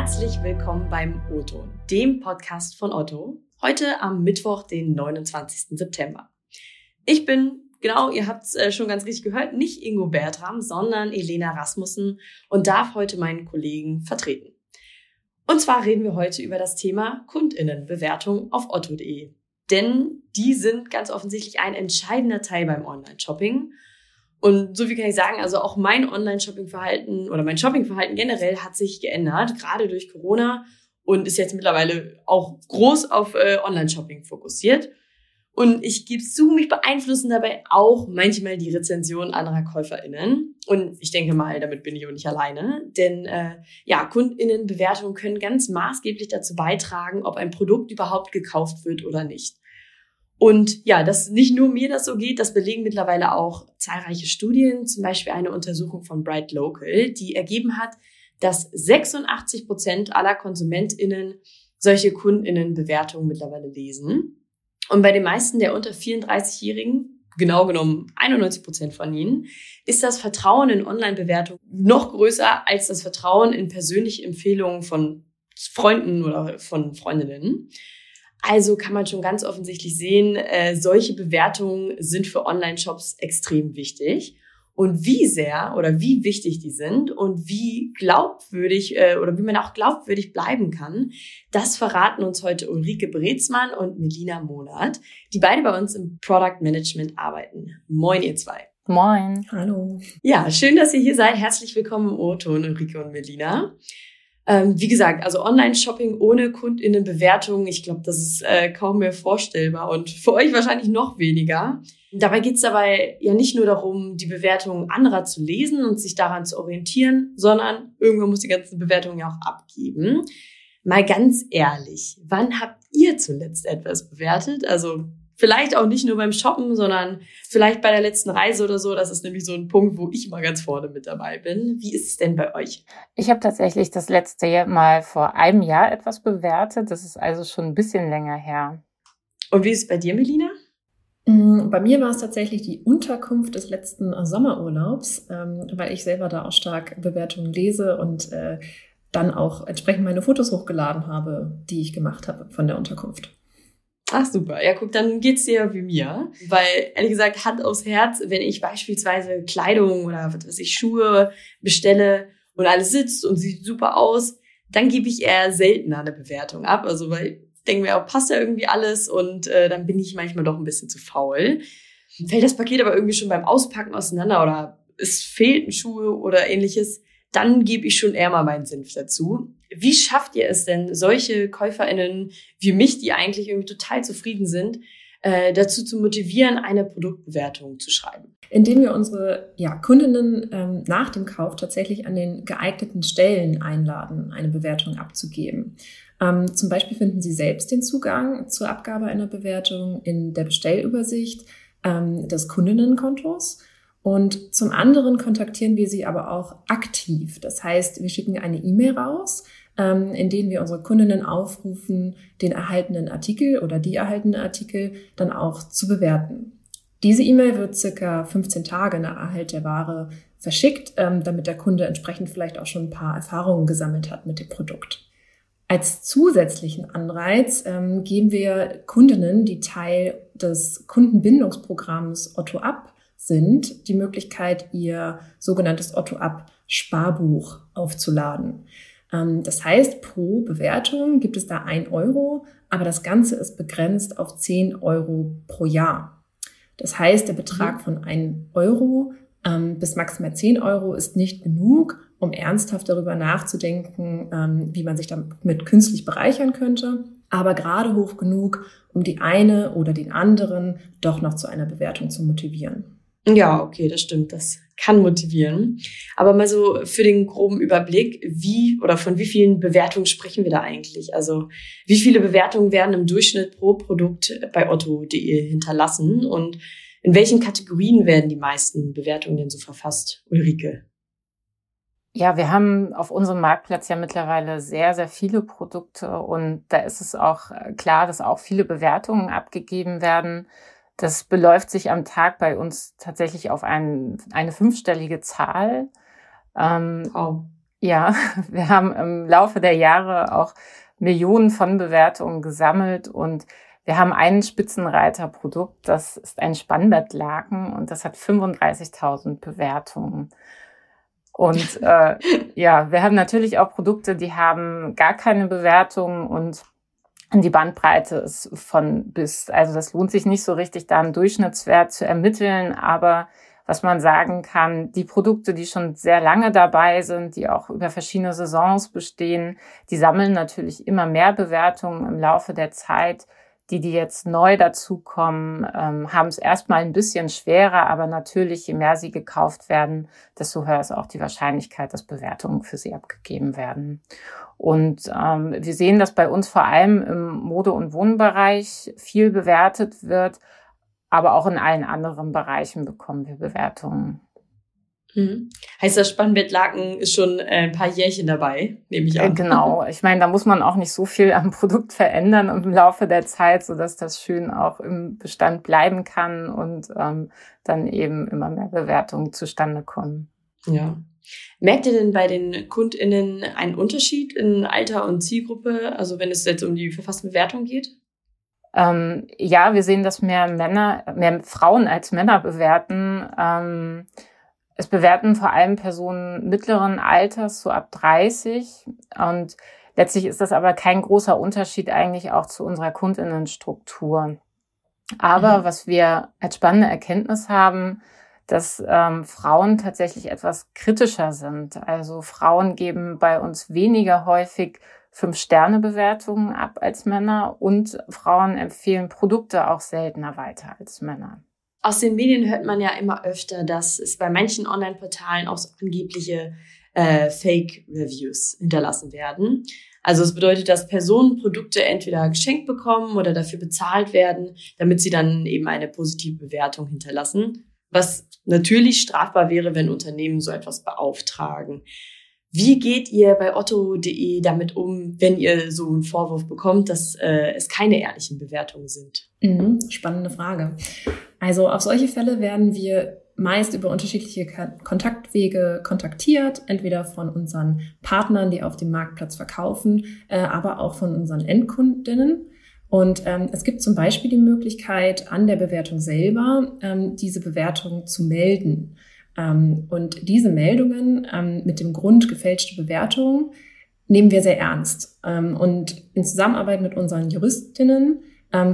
herzlich willkommen beim O-Ton, dem Podcast von Otto. Heute am Mittwoch, den 29. September. Ich bin, genau, ihr habt es äh, schon ganz richtig gehört, nicht Ingo Bertram, sondern Elena Rasmussen und darf heute meinen Kollegen vertreten. Und zwar reden wir heute über das Thema Kundinnenbewertung auf otto.de. Denn die sind ganz offensichtlich ein entscheidender Teil beim Online-Shopping und so viel kann ich sagen, also auch mein Online-Shopping-Verhalten oder mein Shopping-Verhalten generell hat sich geändert, gerade durch Corona und ist jetzt mittlerweile auch groß auf äh, Online-Shopping fokussiert. Und ich gebe zu, mich beeinflussen dabei auch manchmal die Rezensionen anderer KäuferInnen. Und ich denke mal, damit bin ich auch nicht alleine. Denn äh, ja, KundInnenbewertungen können ganz maßgeblich dazu beitragen, ob ein Produkt überhaupt gekauft wird oder nicht. Und ja, dass nicht nur mir das so geht, das belegen mittlerweile auch zahlreiche Studien, zum Beispiel eine Untersuchung von Bright Local, die ergeben hat, dass 86 Prozent aller KonsumentInnen solche KundInnenbewertungen mittlerweile lesen. Und bei den meisten der unter 34-Jährigen, genau genommen 91 Prozent von ihnen, ist das Vertrauen in Online-Bewertungen noch größer als das Vertrauen in persönliche Empfehlungen von Freunden oder von Freundinnen. Also kann man schon ganz offensichtlich sehen, äh, solche Bewertungen sind für Online-Shops extrem wichtig. Und wie sehr oder wie wichtig die sind und wie glaubwürdig äh, oder wie man auch glaubwürdig bleiben kann, das verraten uns heute Ulrike Brezmann und Melina Monat, die beide bei uns im Product Management arbeiten. Moin, ihr zwei. Moin. Hallo. Ja, schön, dass ihr hier seid. Herzlich willkommen im O-Ton, Ulrike und Melina. Ähm, wie gesagt, also Online-Shopping ohne KundInnenbewertungen, ich glaube, das ist äh, kaum mehr vorstellbar und für euch wahrscheinlich noch weniger. Dabei geht es dabei ja nicht nur darum, die Bewertungen anderer zu lesen und sich daran zu orientieren, sondern irgendwann muss die ganzen Bewertungen ja auch abgeben. Mal ganz ehrlich, wann habt ihr zuletzt etwas bewertet? Also Vielleicht auch nicht nur beim Shoppen, sondern vielleicht bei der letzten Reise oder so. Das ist nämlich so ein Punkt, wo ich mal ganz vorne mit dabei bin. Wie ist es denn bei euch? Ich habe tatsächlich das letzte mal vor einem Jahr etwas bewertet. Das ist also schon ein bisschen länger her. Und wie ist es bei dir, Melina? Mm, bei mir war es tatsächlich die Unterkunft des letzten Sommerurlaubs, ähm, weil ich selber da auch stark Bewertungen lese und äh, dann auch entsprechend meine Fotos hochgeladen habe, die ich gemacht habe von der Unterkunft. Ach super, ja guck, dann geht's dir wie mir. Weil ehrlich gesagt, Hand aufs Herz, wenn ich beispielsweise Kleidung oder was weiß ich, Schuhe bestelle und alles sitzt und sieht super aus, dann gebe ich eher seltener eine Bewertung ab. Also weil ich denke mir auch, passt ja irgendwie alles und äh, dann bin ich manchmal doch ein bisschen zu faul. Fällt das Paket aber irgendwie schon beim Auspacken auseinander oder es fehlten Schuhe oder ähnliches, dann gebe ich schon eher mal meinen Senf dazu. Wie schafft ihr es denn, solche KäuferInnen wie mich, die eigentlich irgendwie total zufrieden sind, äh, dazu zu motivieren, eine Produktbewertung zu schreiben? Indem wir unsere ja, Kundinnen ähm, nach dem Kauf tatsächlich an den geeigneten Stellen einladen, eine Bewertung abzugeben. Ähm, zum Beispiel finden Sie selbst den Zugang zur Abgabe einer Bewertung in der Bestellübersicht ähm, des Kundinnenkontos. Und zum anderen kontaktieren wir sie aber auch aktiv. Das heißt, wir schicken eine E-Mail raus, ähm, in denen wir unsere Kundinnen aufrufen, den erhaltenen Artikel oder die erhaltenen Artikel dann auch zu bewerten. Diese E-Mail wird circa 15 Tage nach Erhalt der Ware verschickt, ähm, damit der Kunde entsprechend vielleicht auch schon ein paar Erfahrungen gesammelt hat mit dem Produkt. Als zusätzlichen Anreiz ähm, geben wir Kundinnen, die Teil des Kundenbindungsprogramms Otto Up sind, die Möglichkeit, ihr sogenanntes Otto-Up-Sparbuch aufzuladen. Ähm, das heißt, pro Bewertung gibt es da ein Euro, aber das Ganze ist begrenzt auf 10 Euro pro Jahr. Das heißt, der Betrag mhm. von 1 Euro ähm, bis maximal 10 Euro ist nicht genug, um ernsthaft darüber nachzudenken, ähm, wie man sich damit künstlich bereichern könnte, aber gerade hoch genug, um die eine oder den anderen doch noch zu einer Bewertung zu motivieren. Ja, okay, das stimmt. Das kann motivieren. Aber mal so für den groben Überblick, wie oder von wie vielen Bewertungen sprechen wir da eigentlich? Also wie viele Bewertungen werden im Durchschnitt pro Produkt bei otto.de hinterlassen und in welchen Kategorien werden die meisten Bewertungen denn so verfasst, Ulrike? Ja, wir haben auf unserem Marktplatz ja mittlerweile sehr, sehr viele Produkte und da ist es auch klar, dass auch viele Bewertungen abgegeben werden. Das beläuft sich am Tag bei uns tatsächlich auf ein, eine fünfstellige Zahl. Ähm, oh. Ja, wir haben im Laufe der Jahre auch Millionen von Bewertungen gesammelt und wir haben ein Spitzenreiterprodukt, das ist ein Spannbettlaken und das hat 35.000 Bewertungen. Und äh, ja, wir haben natürlich auch Produkte, die haben gar keine Bewertungen und die Bandbreite ist von bis. Also das lohnt sich nicht so richtig, da einen Durchschnittswert zu ermitteln, aber was man sagen kann, die Produkte, die schon sehr lange dabei sind, die auch über verschiedene Saisons bestehen, die sammeln natürlich immer mehr Bewertungen im Laufe der Zeit. Die, die jetzt neu dazukommen, ähm, haben es erstmal ein bisschen schwerer, aber natürlich, je mehr sie gekauft werden, desto höher ist auch die Wahrscheinlichkeit, dass Bewertungen für sie abgegeben werden. Und ähm, wir sehen, dass bei uns vor allem im Mode- und Wohnbereich viel bewertet wird, aber auch in allen anderen Bereichen bekommen wir Bewertungen. Mhm. Heißt das Spannbettlaken ist schon äh, ein paar Jährchen dabei, nehme ich an. Genau. Ich meine, da muss man auch nicht so viel am Produkt verändern im Laufe der Zeit, so dass das schön auch im Bestand bleiben kann und ähm, dann eben immer mehr Bewertungen zustande kommen. Ja. Merkt ihr denn bei den KundInnen einen Unterschied in Alter und Zielgruppe, also wenn es jetzt um die verfassten Bewertungen geht? Ähm, ja, wir sehen, dass mehr Männer, mehr Frauen als Männer bewerten. Ähm, es bewerten vor allem Personen mittleren Alters, so ab 30. Und letztlich ist das aber kein großer Unterschied eigentlich auch zu unserer Kundinnenstruktur. Aber mhm. was wir als spannende Erkenntnis haben, dass ähm, Frauen tatsächlich etwas kritischer sind. Also Frauen geben bei uns weniger häufig Fünf-Sterne-Bewertungen ab als Männer und Frauen empfehlen Produkte auch seltener weiter als Männer. Aus den Medien hört man ja immer öfter, dass es bei manchen Online-Portalen auch so angebliche äh, Fake-Reviews hinterlassen werden. Also es bedeutet, dass Personen Produkte entweder geschenkt bekommen oder dafür bezahlt werden, damit sie dann eben eine positive Bewertung hinterlassen, was natürlich strafbar wäre, wenn Unternehmen so etwas beauftragen. Wie geht ihr bei otto.de damit um, wenn ihr so einen Vorwurf bekommt, dass äh, es keine ehrlichen Bewertungen sind? Mhm, spannende Frage. Also auf solche Fälle werden wir meist über unterschiedliche Kontaktwege kontaktiert, entweder von unseren Partnern, die auf dem Marktplatz verkaufen, äh, aber auch von unseren Endkundinnen. Und ähm, es gibt zum Beispiel die Möglichkeit, an der Bewertung selber ähm, diese Bewertung zu melden. Ähm, und diese Meldungen ähm, mit dem Grund gefälschte Bewertung nehmen wir sehr ernst. Ähm, und in Zusammenarbeit mit unseren Juristinnen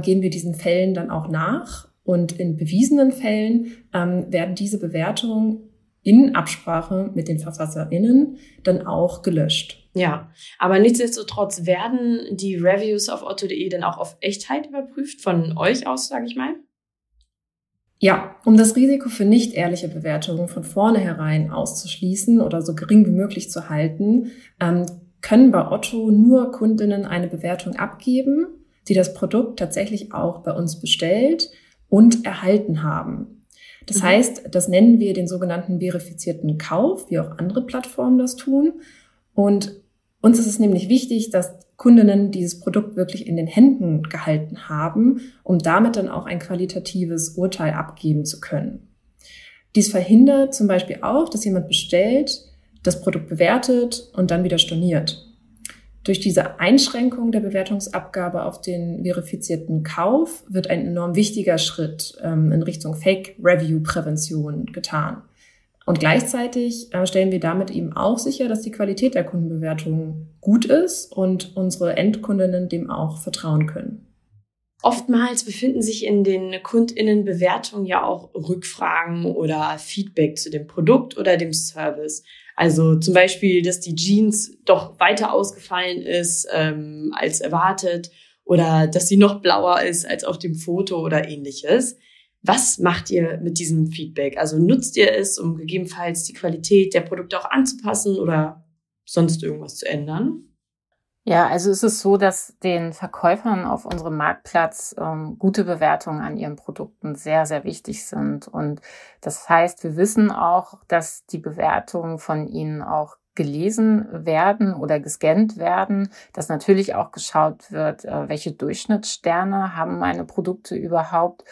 gehen wir diesen Fällen dann auch nach. Und in bewiesenen Fällen werden diese Bewertungen in Absprache mit den VerfasserInnen dann auch gelöscht. Ja, aber nichtsdestotrotz werden die Reviews auf otto.de dann auch auf Echtheit überprüft von euch aus, sage ich mal? Ja, um das Risiko für nicht ehrliche Bewertungen von vornherein auszuschließen oder so gering wie möglich zu halten, ähm, können bei Otto nur Kundinnen eine Bewertung abgeben, die das Produkt tatsächlich auch bei uns bestellt und erhalten haben. Das mhm. heißt, das nennen wir den sogenannten verifizierten Kauf, wie auch andere Plattformen das tun. Und uns ist es nämlich wichtig, dass Kundinnen dieses Produkt wirklich in den Händen gehalten haben, um damit dann auch ein qualitatives Urteil abgeben zu können. Dies verhindert zum Beispiel auch, dass jemand bestellt, das Produkt bewertet und dann wieder storniert. Durch diese Einschränkung der Bewertungsabgabe auf den verifizierten Kauf wird ein enorm wichtiger Schritt ähm, in Richtung Fake-Review-Prävention getan. Und gleichzeitig äh, stellen wir damit eben auch sicher, dass die Qualität der Kundenbewertung gut ist und unsere Endkundinnen dem auch vertrauen können. Oftmals befinden sich in den Kundinnenbewertungen ja auch Rückfragen oder Feedback zu dem Produkt oder dem Service. Also zum Beispiel, dass die Jeans doch weiter ausgefallen ist ähm, als erwartet oder dass sie noch blauer ist als auf dem Foto oder ähnliches. Was macht ihr mit diesem Feedback? Also nutzt ihr es, um gegebenenfalls die Qualität der Produkte auch anzupassen oder sonst irgendwas zu ändern? Ja, also es ist so, dass den Verkäufern auf unserem Marktplatz ähm, gute Bewertungen an ihren Produkten sehr, sehr wichtig sind. Und das heißt, wir wissen auch, dass die Bewertungen von ihnen auch gelesen werden oder gescannt werden, dass natürlich auch geschaut wird, äh, welche Durchschnittssterne haben meine Produkte überhaupt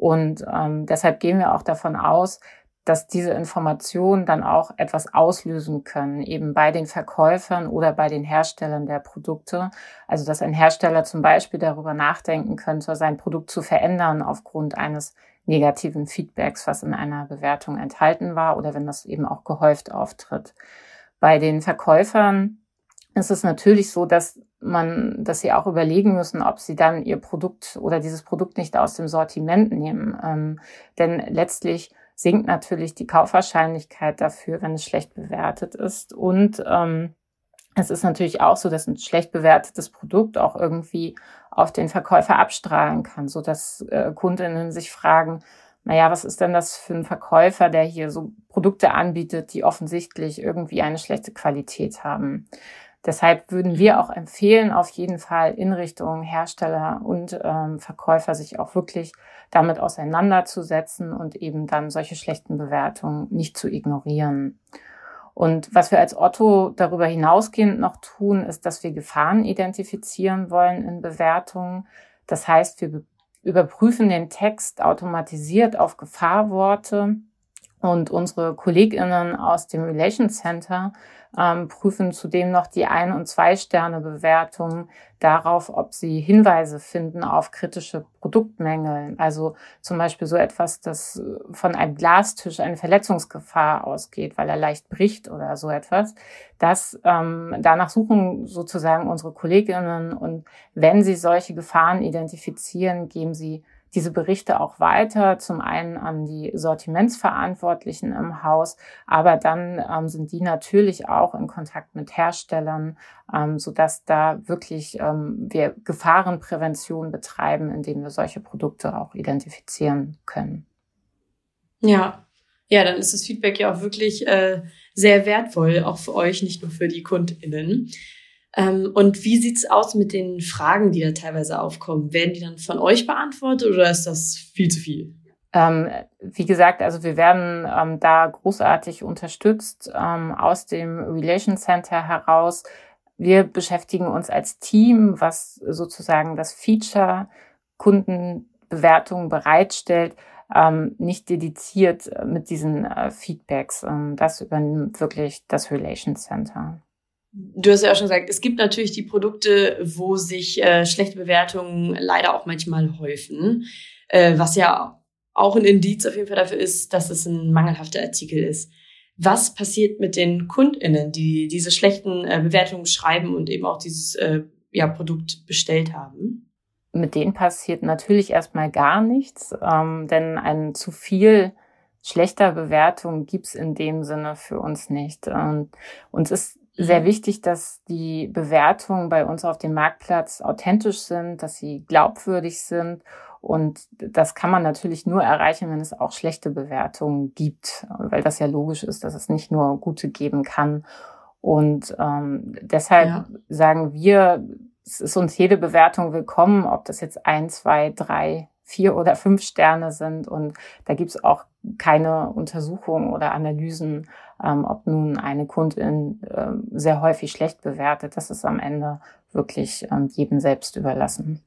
und ähm, deshalb gehen wir auch davon aus, dass diese Informationen dann auch etwas auslösen können, eben bei den Verkäufern oder bei den Herstellern der Produkte. Also dass ein Hersteller zum Beispiel darüber nachdenken könnte, sein Produkt zu verändern aufgrund eines negativen Feedbacks, was in einer Bewertung enthalten war oder wenn das eben auch gehäuft auftritt. Bei den Verkäufern ist es natürlich so, dass man, dass sie auch überlegen müssen, ob sie dann ihr Produkt oder dieses Produkt nicht aus dem Sortiment nehmen. Ähm, denn letztlich sinkt natürlich die Kaufwahrscheinlichkeit dafür, wenn es schlecht bewertet ist. Und ähm, es ist natürlich auch so, dass ein schlecht bewertetes Produkt auch irgendwie auf den Verkäufer abstrahlen kann, so dass äh, Kundinnen sich fragen, naja, was ist denn das für ein Verkäufer, der hier so Produkte anbietet, die offensichtlich irgendwie eine schlechte Qualität haben. Deshalb würden wir auch empfehlen, auf jeden Fall in Richtung Hersteller und ähm, Verkäufer sich auch wirklich damit auseinanderzusetzen und eben dann solche schlechten Bewertungen nicht zu ignorieren. Und was wir als Otto darüber hinausgehend noch tun, ist, dass wir Gefahren identifizieren wollen in Bewertungen. Das heißt, wir überprüfen den Text automatisiert auf Gefahrworte und unsere KollegInnen aus dem Relations Center ähm, prüfen zudem noch die Ein- und Zwei-Sterne-Bewertung darauf, ob sie Hinweise finden auf kritische Produktmängel. Also zum Beispiel so etwas, das von einem Glastisch eine Verletzungsgefahr ausgeht, weil er leicht bricht oder so etwas. Das ähm, danach suchen sozusagen unsere Kolleginnen und wenn sie solche Gefahren identifizieren, geben sie diese Berichte auch weiter, zum einen an die Sortimentsverantwortlichen im Haus, aber dann ähm, sind die natürlich auch in Kontakt mit Herstellern, ähm, sodass da wirklich ähm, wir Gefahrenprävention betreiben, indem wir solche Produkte auch identifizieren können. Ja, ja, dann ist das Feedback ja auch wirklich äh, sehr wertvoll, auch für euch, nicht nur für die KundInnen. Ähm, und wie sieht's aus mit den Fragen, die da teilweise aufkommen? Werden die dann von euch beantwortet oder ist das viel zu viel? Ähm, wie gesagt, also wir werden ähm, da großartig unterstützt ähm, aus dem Relation Center heraus. Wir beschäftigen uns als Team, was sozusagen das Feature Kundenbewertungen bereitstellt, ähm, nicht dediziert mit diesen äh, Feedbacks. Ähm, das übernimmt wirklich das Relation Center. Du hast ja auch schon gesagt, es gibt natürlich die Produkte, wo sich äh, schlechte Bewertungen leider auch manchmal häufen, äh, was ja auch ein Indiz auf jeden Fall dafür ist, dass es ein mangelhafter Artikel ist. Was passiert mit den KundInnen, die diese schlechten äh, Bewertungen schreiben und eben auch dieses äh, ja, Produkt bestellt haben? Mit denen passiert natürlich erstmal gar nichts, ähm, denn ein zu viel schlechter Bewertung gibt's in dem Sinne für uns nicht. Und uns ist sehr wichtig, dass die Bewertungen bei uns auf dem Marktplatz authentisch sind, dass sie glaubwürdig sind. Und das kann man natürlich nur erreichen, wenn es auch schlechte Bewertungen gibt, weil das ja logisch ist, dass es nicht nur gute geben kann. Und ähm, deshalb ja. sagen wir, es ist uns jede Bewertung willkommen, ob das jetzt ein, zwei, drei, vier oder fünf Sterne sind. Und da gibt es auch keine Untersuchungen oder Analysen, ähm, ob nun eine Kundin äh, sehr häufig schlecht bewertet. Das ist am Ende wirklich ähm, jedem selbst überlassen.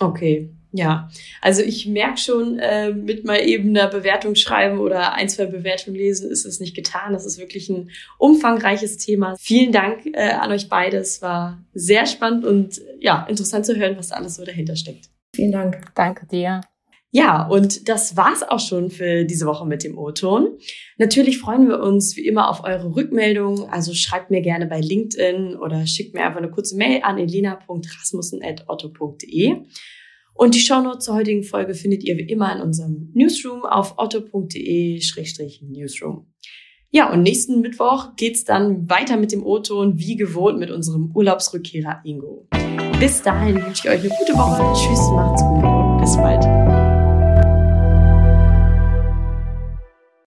Okay, ja. Also ich merke schon, äh, mit mal eben einer Bewertung schreiben oder ein, zwei Bewertungen lesen, ist es nicht getan. Das ist wirklich ein umfangreiches Thema. Vielen Dank äh, an euch beide. Es war sehr spannend und ja, interessant zu hören, was alles so dahinter steckt. Vielen Dank. Danke dir. Ja, und das war's auch schon für diese Woche mit dem O-Ton. Natürlich freuen wir uns wie immer auf eure Rückmeldungen. Also schreibt mir gerne bei LinkedIn oder schickt mir einfach eine kurze Mail an elena.rasmussen.otto.de. Und die Shownotes zur heutigen Folge findet ihr wie immer in unserem Newsroom auf otto.de-newsroom. Ja, und nächsten Mittwoch geht's dann weiter mit dem O-Ton, wie gewohnt mit unserem Urlaubsrückkehrer Ingo. Bis dahin wünsche ich euch eine gute Woche. Tschüss, macht's gut und bis bald.